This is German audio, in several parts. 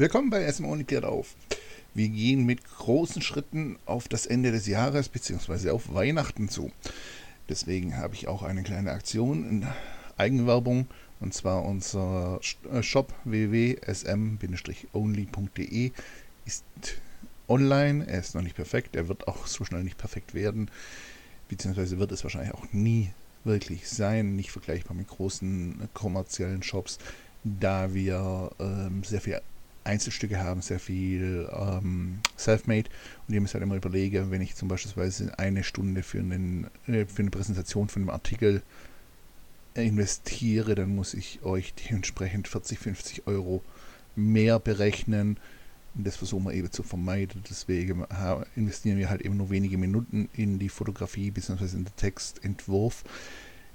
Willkommen bei SM Only klärt auf. Wir gehen mit großen Schritten auf das Ende des Jahres bzw. auf Weihnachten zu. Deswegen habe ich auch eine kleine Aktion in Eigenwerbung und zwar unser äh, Shop www.sm-only.de ist online. Er ist noch nicht perfekt, er wird auch so schnell nicht perfekt werden, beziehungsweise wird es wahrscheinlich auch nie wirklich sein, nicht vergleichbar mit großen kommerziellen Shops, da wir ähm, sehr viel Einzelstücke haben, sehr viel ähm, Selfmade und ich muss halt immer überlege, wenn ich zum Beispiel eine Stunde für, einen, äh, für eine Präsentation von einem Artikel investiere, dann muss ich euch dementsprechend 40, 50 Euro mehr berechnen. Und das versuchen wir eben zu vermeiden. Deswegen investieren wir halt eben nur wenige Minuten in die Fotografie bzw. in den Textentwurf.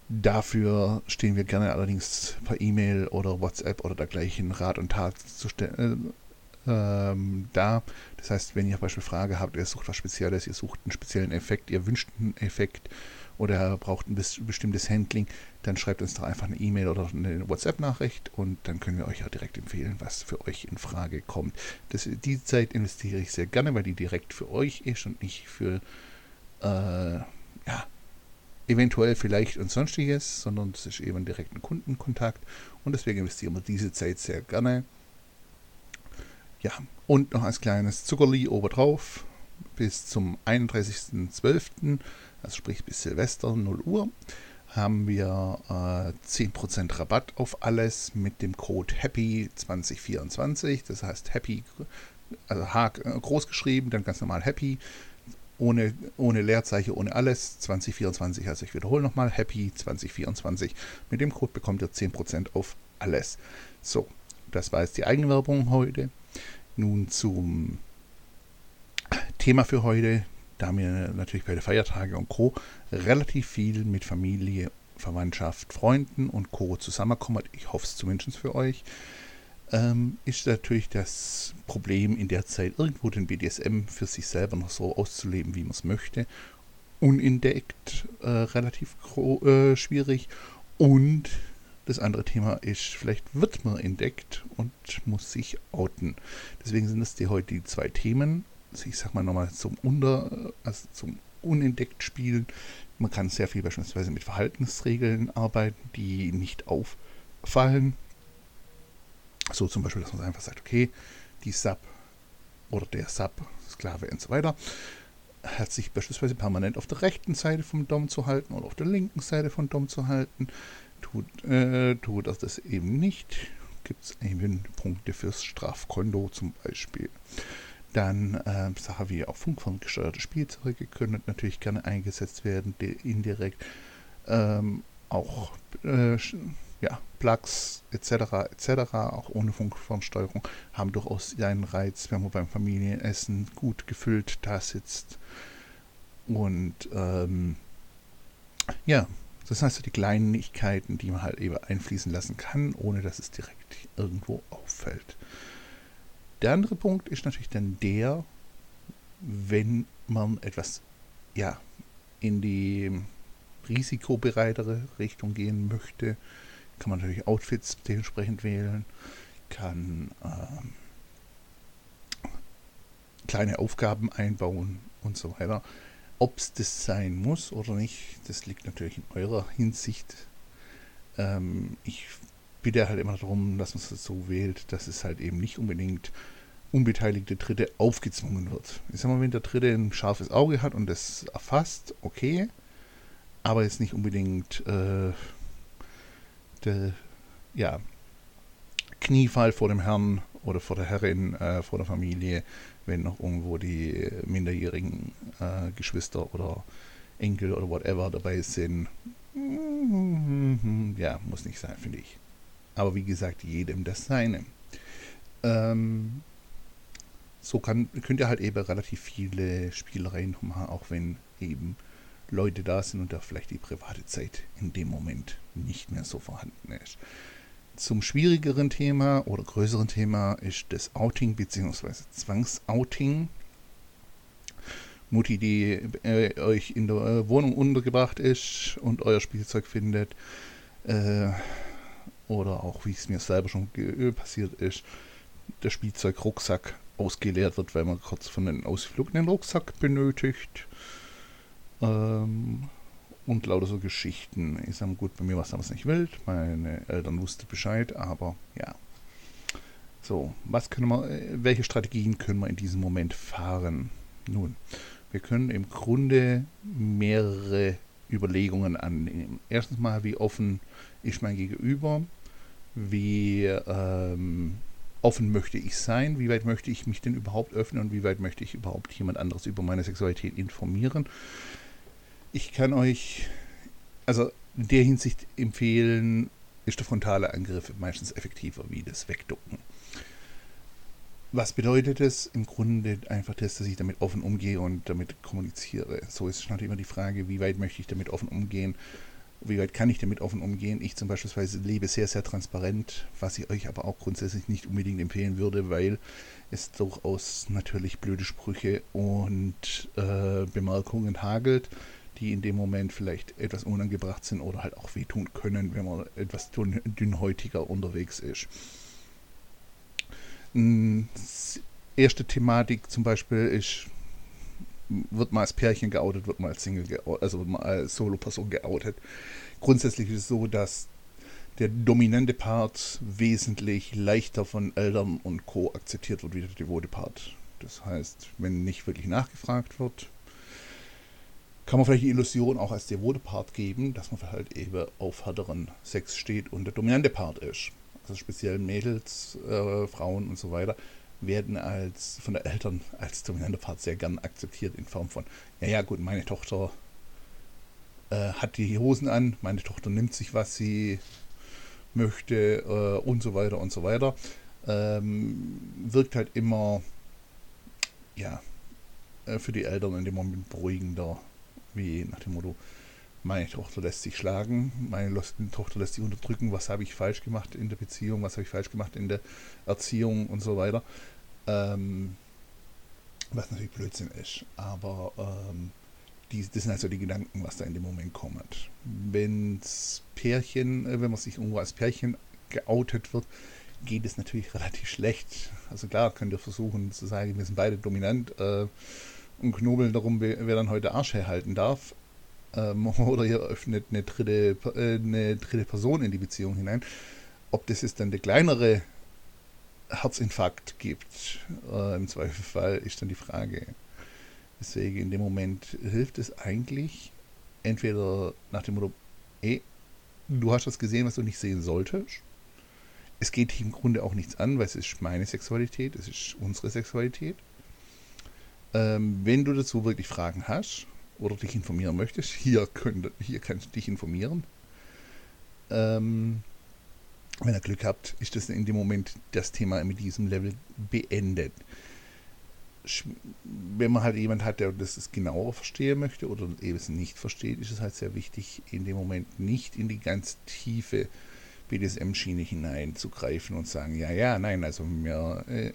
Dafür stehen wir gerne allerdings per E-Mail oder WhatsApp oder dergleichen Rat und Tat zu stellen. Äh, ähm, da. Das heißt, wenn ihr beispielsweise Frage habt, ihr sucht was Spezielles, ihr sucht einen speziellen Effekt, ihr wünscht einen Effekt oder braucht ein bestimmtes Handling, dann schreibt uns doch einfach eine E-Mail oder eine WhatsApp-Nachricht und dann können wir euch ja direkt empfehlen, was für euch in Frage kommt. Das, die Zeit investiere ich sehr gerne, weil die direkt für euch ist und nicht für äh, ja, eventuell vielleicht und sonstiges, sondern es ist eben direkt ein Kundenkontakt und deswegen investieren wir diese Zeit sehr gerne. Ja, und noch als kleines Zuckerli obendrauf bis zum 31.12., also sprich bis Silvester 0 Uhr, haben wir äh, 10% Rabatt auf alles mit dem Code HAPPY2024. Das heißt Happy, also H groß geschrieben, dann ganz normal Happy ohne, ohne Leerzeichen, ohne alles. 2024, also ich wiederhole nochmal, Happy 2024. Mit dem Code bekommt ihr 10% auf alles. So, das war jetzt die Eigenwerbung heute. Nun zum Thema für heute. Da wir natürlich bei den Feiertagen und Co. relativ viel mit Familie, Verwandtschaft, Freunden und Co. zusammenkommen. Ich hoffe es zumindest für euch ähm, ist natürlich das Problem in der Zeit irgendwo den BDSM für sich selber noch so auszuleben, wie man es möchte. Unentdeckt, äh, relativ äh, schwierig. Und das andere Thema ist, vielleicht wird man entdeckt und muss sich outen. Deswegen sind es die heute die zwei Themen. Also ich sag mal nochmal zum Unter, also zum unentdeckt spielen. Man kann sehr viel beispielsweise mit Verhaltensregeln arbeiten, die nicht auffallen so zum Beispiel, dass man einfach sagt, okay, die Sub oder der Sub, Sklave und so weiter, hat sich beispielsweise permanent auf der rechten Seite vom Dom zu halten oder auf der linken Seite vom Dom zu halten. Tut, äh, tut das, das eben nicht, gibt es eben Punkte fürs Strafkonto zum Beispiel. Dann äh, Sachen wie auch funkferngesteuerte Spielzeuge können natürlich gerne eingesetzt werden, indirekt. Ähm, auch äh, ja, Plugs etc. etc. auch ohne Funkformsteuerung haben durchaus einen Reiz, wenn man beim Familienessen gut gefüllt da sitzt. Und ähm, ja, das sind also die Kleinigkeiten, die man halt eben einfließen lassen kann, ohne dass es direkt irgendwo auffällt. Der andere Punkt ist natürlich dann der, wenn man etwas ja, in die risikobereitere Richtung gehen möchte, kann man natürlich Outfits dementsprechend wählen, kann ähm, kleine Aufgaben einbauen und so weiter. Ob es das sein muss oder nicht, das liegt natürlich in eurer Hinsicht. Ähm, ich bitte halt immer darum, dass man es so wählt, dass es halt eben nicht unbedingt unbeteiligte Dritte aufgezwungen wird. Ich sag mal, wenn der Dritte ein scharfes Auge hat und das erfasst, okay, aber jetzt nicht unbedingt äh, der ja, Kniefall vor dem Herrn oder vor der Herrin, äh, vor der Familie, wenn noch irgendwo die minderjährigen äh, Geschwister oder Enkel oder whatever dabei sind. Ja, muss nicht sein, finde ich. Aber wie gesagt, jedem das Seine. Ähm, so kann, könnt ihr halt eben relativ viele Spielereien machen, auch wenn eben Leute da sind und da vielleicht die private Zeit in dem Moment nicht mehr so vorhanden ist. Zum schwierigeren Thema oder größeren Thema ist das Outing bzw. Zwangsouting. Mutti, die äh, euch in der äh, Wohnung untergebracht ist und euer Spielzeug findet, äh, oder auch wie es mir selber schon passiert ist, der Spielzeugrucksack ausgeleert wird, weil man kurz von einem Ausflug einen Rucksack benötigt. Ähm, und lauter so Geschichten. Ich sage gut, bei mir war es damals nicht wild. Meine Eltern wussten Bescheid, aber ja. So, was können wir, äh, welche Strategien können wir in diesem Moment fahren? Nun, wir können im Grunde mehrere Überlegungen annehmen. Erstens mal, wie offen ist mein Gegenüber? Wie ähm, offen möchte ich sein? Wie weit möchte ich mich denn überhaupt öffnen und wie weit möchte ich überhaupt jemand anderes über meine Sexualität informieren? Ich kann euch also in der Hinsicht empfehlen, ist der frontale Angriff meistens effektiver wie das Wegducken. Was bedeutet es? Im Grunde einfach das, dass ich damit offen umgehe und damit kommuniziere. So ist natürlich immer die Frage, wie weit möchte ich damit offen umgehen? Wie weit kann ich damit offen umgehen? Ich zum Beispiel lebe sehr, sehr transparent, was ich euch aber auch grundsätzlich nicht unbedingt empfehlen würde, weil es durchaus natürlich blöde Sprüche und äh, Bemerkungen hagelt die in dem Moment vielleicht etwas unangebracht sind oder halt auch wehtun können, wenn man etwas dünnhäutiger unterwegs ist. Erste Thematik zum Beispiel ist, wird man als Pärchen geoutet, wird man als Single geoutet, also wird man als Solo-Person geoutet. Grundsätzlich ist es so, dass der dominante Part wesentlich leichter von Eltern und Co. akzeptiert wird wie der devote Part. Das heißt, wenn nicht wirklich nachgefragt wird, kann man vielleicht die Illusion auch als devote Part geben, dass man halt eben auf härteren Sex steht und der dominante Part ist. Also speziell Mädels, äh, Frauen und so weiter werden als von den Eltern als dominante Part sehr gern akzeptiert in Form von, ja ja gut, meine Tochter äh, hat die Hosen an, meine Tochter nimmt sich, was sie möchte äh, und so weiter und so weiter. Ähm, wirkt halt immer, ja, äh, für die Eltern in dem Moment beruhigender wie nach dem Motto, meine Tochter lässt sich schlagen, meine Tochter lässt sich unterdrücken, was habe ich falsch gemacht in der Beziehung, was habe ich falsch gemacht in der Erziehung und so weiter. Ähm, was natürlich Blödsinn ist, aber ähm, die, das sind also die Gedanken, was da in dem Moment kommt. Wenn's Pärchen, äh, wenn man sich irgendwo als Pärchen geoutet wird, geht es natürlich relativ schlecht. Also klar, könnt ihr versuchen zu sagen, wir sind beide dominant, äh, und knobeln darum, wer, wer dann heute Arsch herhalten darf. Ähm, oder ihr öffnet eine dritte, äh, eine dritte Person in die Beziehung hinein. Ob das jetzt dann der kleinere Herzinfarkt gibt, äh, im Zweifelfall, ist dann die Frage. Deswegen in dem Moment hilft es eigentlich, entweder nach dem Motto, ey, du hast das gesehen, was du nicht sehen solltest. Es geht im Grunde auch nichts an, weil es ist meine Sexualität, es ist unsere Sexualität. Ähm, wenn du dazu wirklich Fragen hast oder dich informieren möchtest, hier, könnt, hier kannst du dich informieren. Ähm, wenn ihr Glück habt, ist das in dem Moment das Thema mit diesem Level beendet. Wenn man halt jemand hat, der das genauer verstehen möchte oder eben es nicht versteht, ist es halt sehr wichtig, in dem Moment nicht in die ganz tiefe BDSM-Schiene hineinzugreifen und sagen, ja, ja, nein, also mir, äh,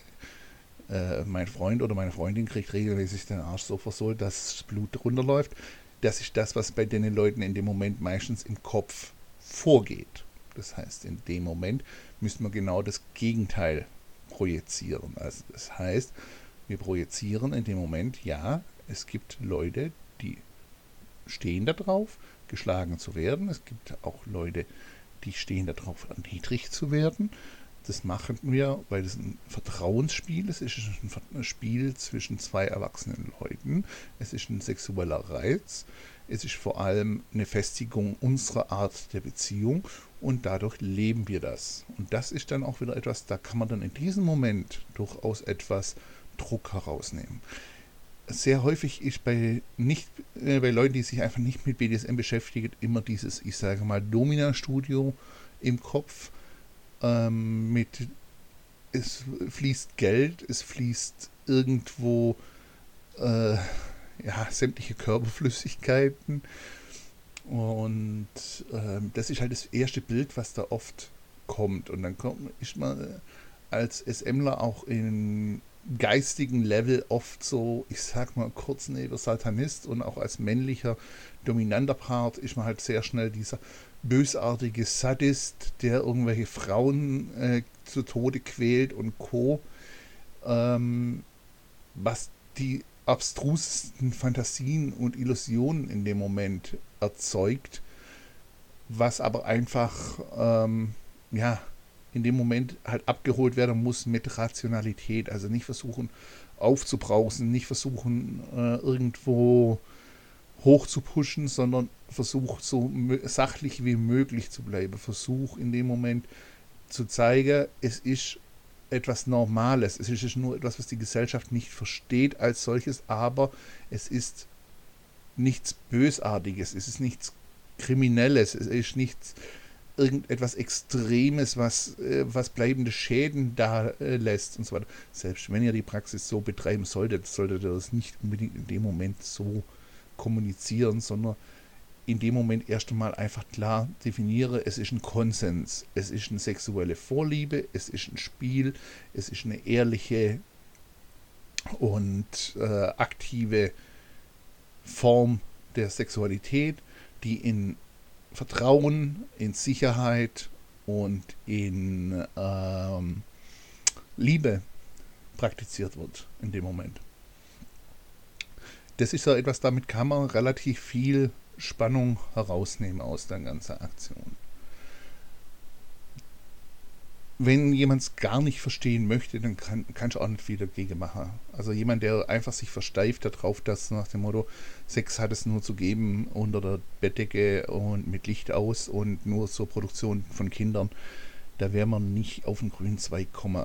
äh, mein Freund oder meine Freundin kriegt regelmäßig den Arsch so versohlt, dass das Blut runterläuft. Das ist das, was bei den Leuten in dem Moment meistens im Kopf vorgeht. Das heißt, in dem Moment müssen wir genau das Gegenteil projizieren. Also das heißt, wir projizieren in dem Moment, ja, es gibt Leute, die stehen darauf, geschlagen zu werden. Es gibt auch Leute, die stehen darauf, erniedrigt zu werden. Das machen wir, weil es ein Vertrauensspiel ist. Es ist ein Spiel zwischen zwei erwachsenen Leuten. Es ist ein sexueller Reiz. Es ist vor allem eine Festigung unserer Art der Beziehung und dadurch leben wir das. Und das ist dann auch wieder etwas, da kann man dann in diesem Moment durchaus etwas Druck herausnehmen. Sehr häufig ist bei nicht äh, bei Leuten, die sich einfach nicht mit BDSM beschäftigen, immer dieses, ich sage mal, Domina-Studio im Kopf ähm, mit es fließt Geld, es fließt irgendwo äh, ja, sämtliche Körperflüssigkeiten. Und äh, das ist halt das erste Bild, was da oft kommt. Und dann kommt, ist man als SMler auch in geistigen Level oft so, ich sag mal kurz neben Satanist und auch als männlicher dominanter Part ist man halt sehr schnell dieser bösartige Sadist, der irgendwelche Frauen äh, zu Tode quält und Co. Ähm, was die abstrusesten Fantasien und Illusionen in dem Moment erzeugt, was aber einfach ähm, ja in dem Moment halt abgeholt werden muss mit Rationalität. Also nicht versuchen aufzubrausen, nicht versuchen äh, irgendwo hoch zu pushen, sondern versuch so sachlich wie möglich zu bleiben. Versuch in dem Moment zu zeigen, es ist etwas Normales. Es ist nur etwas, was die Gesellschaft nicht versteht als solches, aber es ist nichts Bösartiges, es ist nichts Kriminelles, es ist nichts irgendetwas Extremes, was, äh, was bleibende Schäden da äh, lässt und so weiter. Selbst wenn ihr die Praxis so betreiben solltet, solltet ihr das nicht unbedingt in dem Moment so kommunizieren, sondern in dem Moment erst einmal einfach klar definiere, es ist ein Konsens, es ist eine sexuelle Vorliebe, es ist ein Spiel, es ist eine ehrliche und äh, aktive Form der Sexualität, die in Vertrauen, in Sicherheit und in ähm, Liebe praktiziert wird in dem Moment. Das ist so etwas, damit kann man relativ viel Spannung herausnehmen aus der ganzen Aktion. Wenn jemand es gar nicht verstehen möchte, dann kann, kannst du auch nicht viel dagegen machen. Also jemand, der einfach sich versteift darauf, dass nach dem Motto, Sex hat es nur zu geben unter der Bettdecke und mit Licht aus und nur zur Produktion von Kindern, da wäre man nicht auf den grünen Zweig kommen.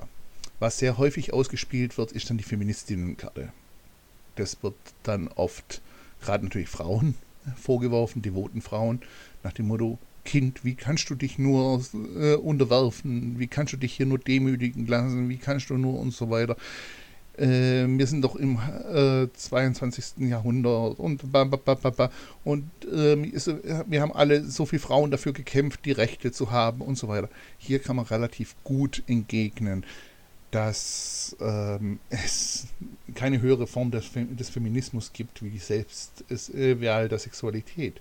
Was sehr häufig ausgespielt wird, ist dann die Feministinnenkarte. Das wird dann oft, gerade natürlich Frauen, vorgeworfen, devoten Frauen, nach dem Motto, Kind, wie kannst du dich nur äh, unterwerfen, wie kannst du dich hier nur demütigen lassen, wie kannst du nur und so weiter. Äh, wir sind doch im äh, 22. Jahrhundert und ba, ba, ba, und äh, wir haben alle so viele Frauen dafür gekämpft, die Rechte zu haben und so weiter. Hier kann man relativ gut entgegnen dass ähm, es keine höhere Form des, des, Feminismus gibt, wie selbst es äh, der Sexualität.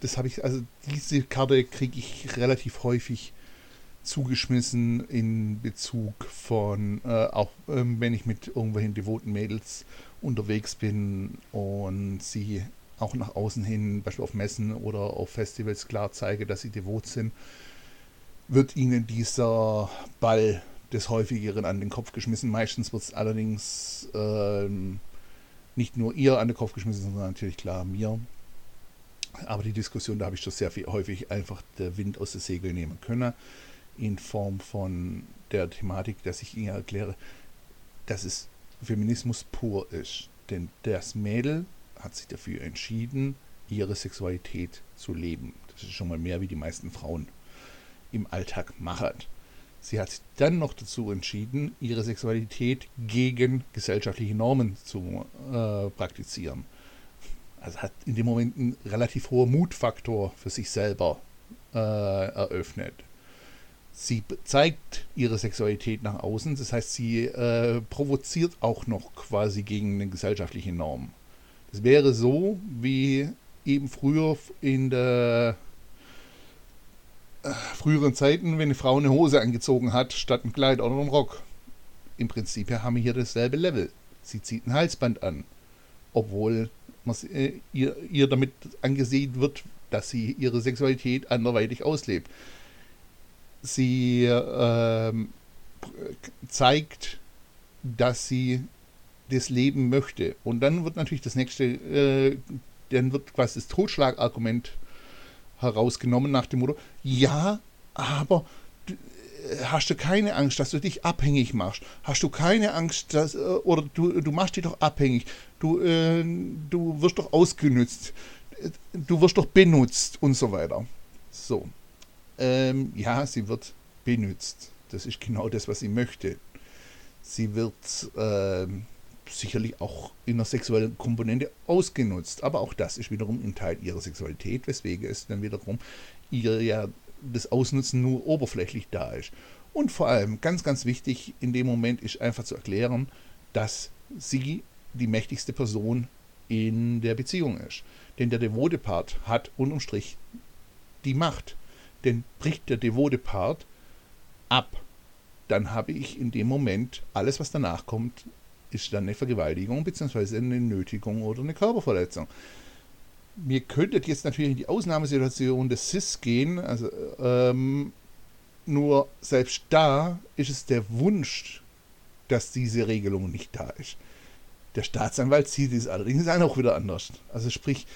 Das habe ich, also diese Karte kriege ich relativ häufig zugeschmissen in Bezug von, äh, auch ähm, wenn ich mit irgendwelchen devoten Mädels unterwegs bin und sie auch nach außen hin, beispielsweise auf Messen oder auf Festivals klar zeige, dass sie devot sind, wird ihnen dieser Ball des häufigeren an den Kopf geschmissen. Meistens wird es allerdings ähm, nicht nur ihr an den Kopf geschmissen, sondern natürlich klar mir. Aber die Diskussion, da habe ich schon sehr viel häufig einfach der Wind aus den Segeln nehmen können, in Form von der Thematik, dass ich Ihnen erkläre, dass es Feminismus pur ist. Denn das Mädel hat sich dafür entschieden, ihre Sexualität zu leben. Das ist schon mal mehr, wie die meisten Frauen im Alltag machen. Sie hat sich dann noch dazu entschieden, ihre Sexualität gegen gesellschaftliche Normen zu äh, praktizieren. Also hat in dem Moment einen relativ hohen Mutfaktor für sich selber äh, eröffnet. Sie zeigt ihre Sexualität nach außen, das heißt, sie äh, provoziert auch noch quasi gegen eine gesellschaftliche Norm. Das wäre so, wie eben früher in der früheren Zeiten, wenn eine Frau eine Hose angezogen hat, statt ein Kleid oder einen Rock. Im Prinzip haben wir hier dasselbe Level. Sie zieht ein Halsband an, obwohl äh, ihr, ihr damit angesehen wird, dass sie ihre Sexualität anderweitig auslebt. Sie äh, zeigt, dass sie das Leben möchte. Und dann wird natürlich das nächste, äh, dann wird quasi das Totschlagargument herausgenommen nach dem Motto, ja, aber du, äh, hast du keine Angst, dass du dich abhängig machst? Hast du keine Angst, dass, äh, oder du, du machst dich doch abhängig, du, äh, du wirst doch ausgenützt, du wirst doch benutzt und so weiter. So. Ähm, ja, sie wird benutzt. Das ist genau das, was sie möchte. Sie wird ähm, sicherlich auch in der sexuellen Komponente ausgenutzt. Aber auch das ist wiederum ein Teil ihrer Sexualität, weswegen es dann wiederum ihr ja das Ausnutzen nur oberflächlich da ist. Und vor allem, ganz, ganz wichtig in dem Moment ist einfach zu erklären, dass sie die mächtigste Person in der Beziehung ist. Denn der devote Part hat unterm Strich die Macht. Denn bricht der devote Part ab, dann habe ich in dem Moment alles, was danach kommt, ist dann eine Vergewaltigung bzw. eine Nötigung oder eine Körperverletzung. Mir könntet jetzt natürlich in die Ausnahmesituation des CIS gehen, also ähm, nur selbst da ist es der Wunsch, dass diese Regelung nicht da ist. Der Staatsanwalt sieht es allerdings auch wieder anders. Also sprich,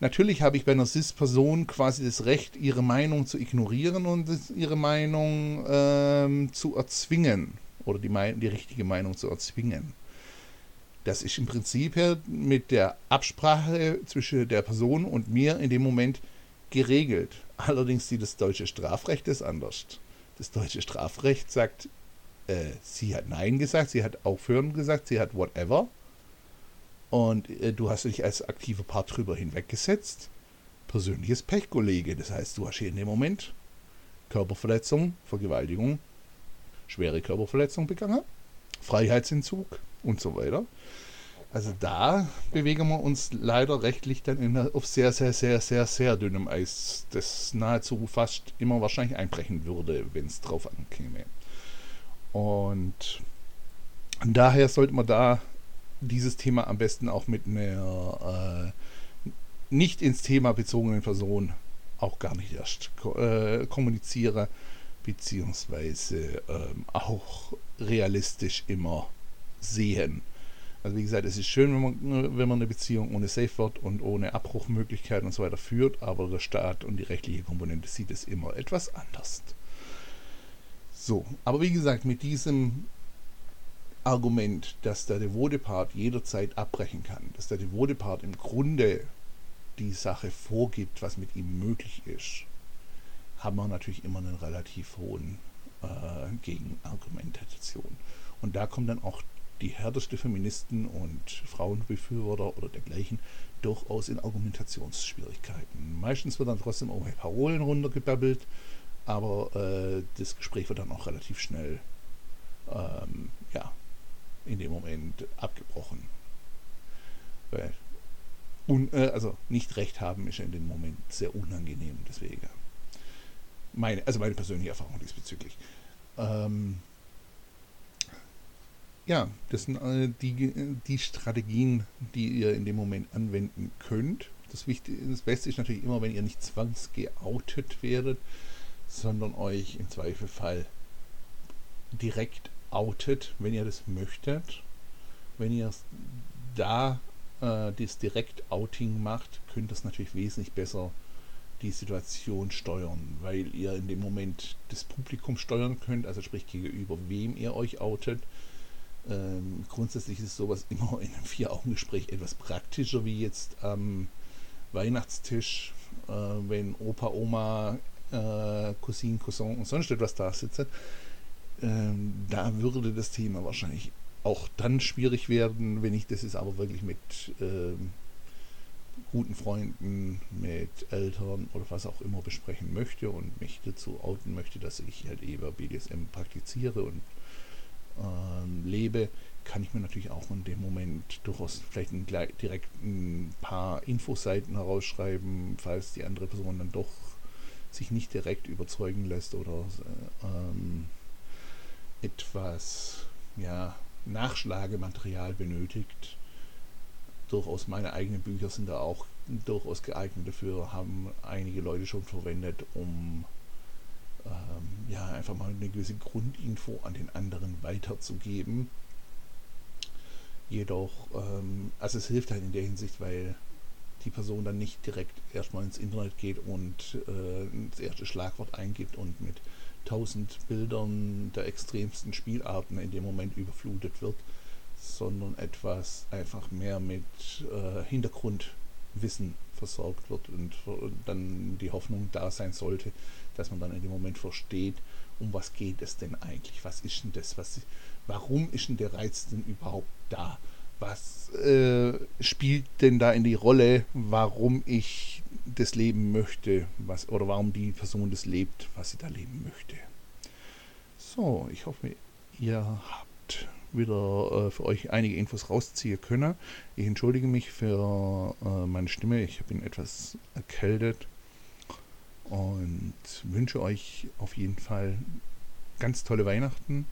natürlich habe ich bei einer CIS-Person quasi das Recht, ihre Meinung zu ignorieren und ihre Meinung ähm, zu erzwingen oder die, die richtige Meinung zu erzwingen. Das ist im Prinzip mit der Absprache zwischen der Person und mir in dem Moment geregelt. Allerdings sieht das deutsche Strafrecht das anders. Das deutsche Strafrecht sagt, äh, sie hat Nein gesagt, sie hat Aufhören gesagt, sie hat whatever. Und äh, du hast dich als aktiver Part drüber hinweggesetzt. Persönliches Pech, Kollege. Das heißt, du hast hier in dem Moment Körperverletzung, Vergewaltigung, schwere Körperverletzung begangen, Freiheitsentzug und so weiter. Also da bewegen wir uns leider rechtlich dann in, auf sehr, sehr, sehr, sehr, sehr dünnem Eis, das nahezu fast immer wahrscheinlich einbrechen würde, wenn es drauf ankäme. Und daher sollte man da dieses Thema am besten auch mit einer äh, nicht ins Thema bezogenen Person auch gar nicht erst äh, kommunizieren, beziehungsweise ähm, auch realistisch immer sehen. Also wie gesagt, es ist schön, wenn man, wenn man eine Beziehung ohne Safe Word und ohne Abbruchmöglichkeiten und so weiter führt, aber der Staat und die rechtliche Komponente sieht es immer etwas anders. So, aber wie gesagt, mit diesem Argument, dass der devote Part jederzeit abbrechen kann, dass der devote Part im Grunde die Sache vorgibt, was mit ihm möglich ist, haben wir natürlich immer einen relativ hohen äh, Gegenargumentation. Und da kommt dann auch die härteste Feministen und Frauenbefürworter oder dergleichen durchaus in Argumentationsschwierigkeiten. Meistens wird dann trotzdem auch Parolen runtergebabbelt, aber äh, das Gespräch wird dann auch relativ schnell ähm, ja, in dem Moment abgebrochen. Weil un, äh, also nicht recht haben ist in dem Moment sehr unangenehm, deswegen. Meine, also meine persönliche Erfahrung diesbezüglich. Ähm, ja, das sind äh, die, die Strategien, die ihr in dem Moment anwenden könnt. Das, Wichtige, das Beste ist natürlich immer, wenn ihr nicht zwangsgeoutet werdet, sondern euch im Zweifelfall direkt outet, wenn ihr das möchtet. Wenn ihr da äh, das Direkt-Outing macht, könnt ihr das natürlich wesentlich besser die Situation steuern, weil ihr in dem Moment das Publikum steuern könnt, also sprich gegenüber wem ihr euch outet ähm, grundsätzlich ist sowas immer in einem Vier-Augen-Gespräch etwas praktischer wie jetzt am Weihnachtstisch, äh, wenn Opa, Oma, äh, Cousin, Cousin und sonst etwas da sitzen. Ähm, da würde das Thema wahrscheinlich auch dann schwierig werden, wenn ich das jetzt aber wirklich mit ähm, guten Freunden, mit Eltern oder was auch immer besprechen möchte und mich dazu outen möchte, dass ich halt eben BDSM praktiziere und ähm, lebe, kann ich mir natürlich auch in dem Moment durchaus vielleicht ein, direkt ein paar Infoseiten herausschreiben, falls die andere Person dann doch sich nicht direkt überzeugen lässt oder ähm, etwas ja, Nachschlagematerial benötigt. Durchaus meine eigenen Bücher sind da auch durchaus geeignet dafür, haben einige Leute schon verwendet, um ähm, ja, einfach mal eine gewisse Grundinfo an den anderen weiterzugeben. Jedoch, ähm, also es hilft halt in der Hinsicht, weil die Person dann nicht direkt erstmal ins Internet geht und äh, das erste Schlagwort eingibt und mit tausend Bildern der extremsten Spielarten in dem Moment überflutet wird, sondern etwas einfach mehr mit äh, Hintergrundwissen versorgt wird und dann die Hoffnung da sein sollte, dass man dann in dem Moment versteht, um was geht es denn eigentlich? Was ist denn das? Was, warum ist denn der Reiz denn überhaupt da? Was äh, spielt denn da in die Rolle, warum ich das leben möchte? Was, oder warum die Person das lebt, was sie da leben möchte? So, ich hoffe, ihr habt wieder äh, für euch einige Infos rausziehen können. Ich entschuldige mich für äh, meine Stimme. Ich bin etwas erkältet und wünsche euch auf jeden Fall ganz tolle Weihnachten.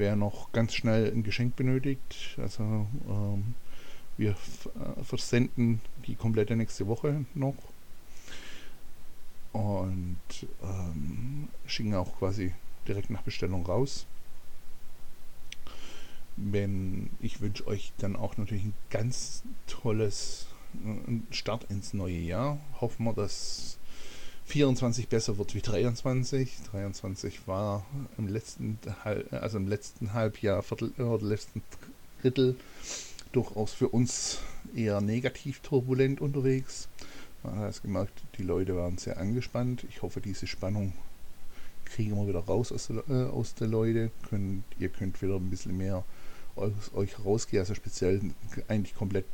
Wer noch ganz schnell ein Geschenk benötigt, also ähm, wir äh, versenden die komplette nächste Woche noch und ähm, schicken auch quasi direkt nach Bestellung raus. Wenn ich wünsche euch dann auch natürlich ein ganz tolles äh, Start ins neue Jahr. Hoffen wir, dass 24 besser wird wie 23. 23 war im letzten, also im letzten Halbjahr, Viertel, oder letzten Drittel durchaus für uns eher negativ turbulent unterwegs. Man hat es gemerkt, die Leute waren sehr angespannt. Ich hoffe, diese Spannung kriegen wir wieder raus aus der, äh, aus der Leute. Könnt, ihr könnt wieder ein bisschen mehr aus euch rausgehen. Also speziell eigentlich komplett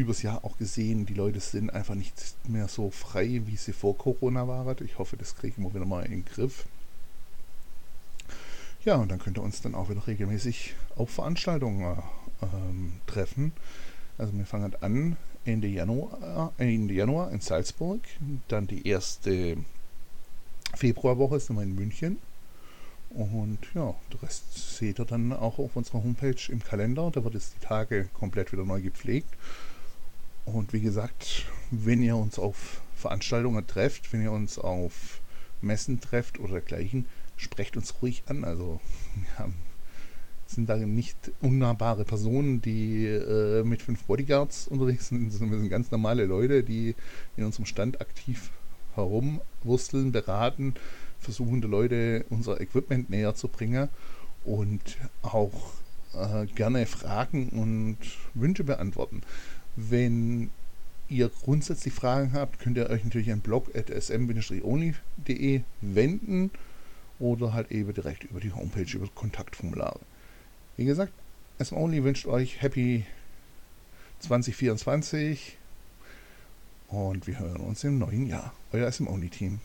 übers Jahr auch gesehen, die Leute sind einfach nicht mehr so frei, wie sie vor Corona waren. Ich hoffe, das kriegen wir wieder mal in den Griff. Ja, und dann könnt ihr uns dann auch wieder regelmäßig auf Veranstaltungen ähm, treffen. Also wir fangen an Ende Januar, Ende Januar in Salzburg, dann die erste Februarwoche sind wir in München. Und ja, der Rest seht ihr dann auch auf unserer Homepage im Kalender. Da wird es die Tage komplett wieder neu gepflegt. Und wie gesagt, wenn ihr uns auf Veranstaltungen trefft, wenn ihr uns auf Messen trefft oder dergleichen, sprecht uns ruhig an. Also wir sind da nicht unnahbare Personen, die äh, mit fünf Bodyguards unterwegs sind. Wir sind ganz normale Leute, die in unserem Stand aktiv herumwursteln, beraten, versuchen die Leute unser Equipment näher zu bringen und auch äh, gerne Fragen und Wünsche beantworten. Wenn ihr grundsätzlich Fragen habt, könnt ihr euch natürlich an blog at sm-only.de wenden oder halt eben direkt über die Homepage, über Kontaktformulare. Wie gesagt, SM Only wünscht euch Happy 2024 und wir hören uns im neuen Jahr. Euer SM Only Team.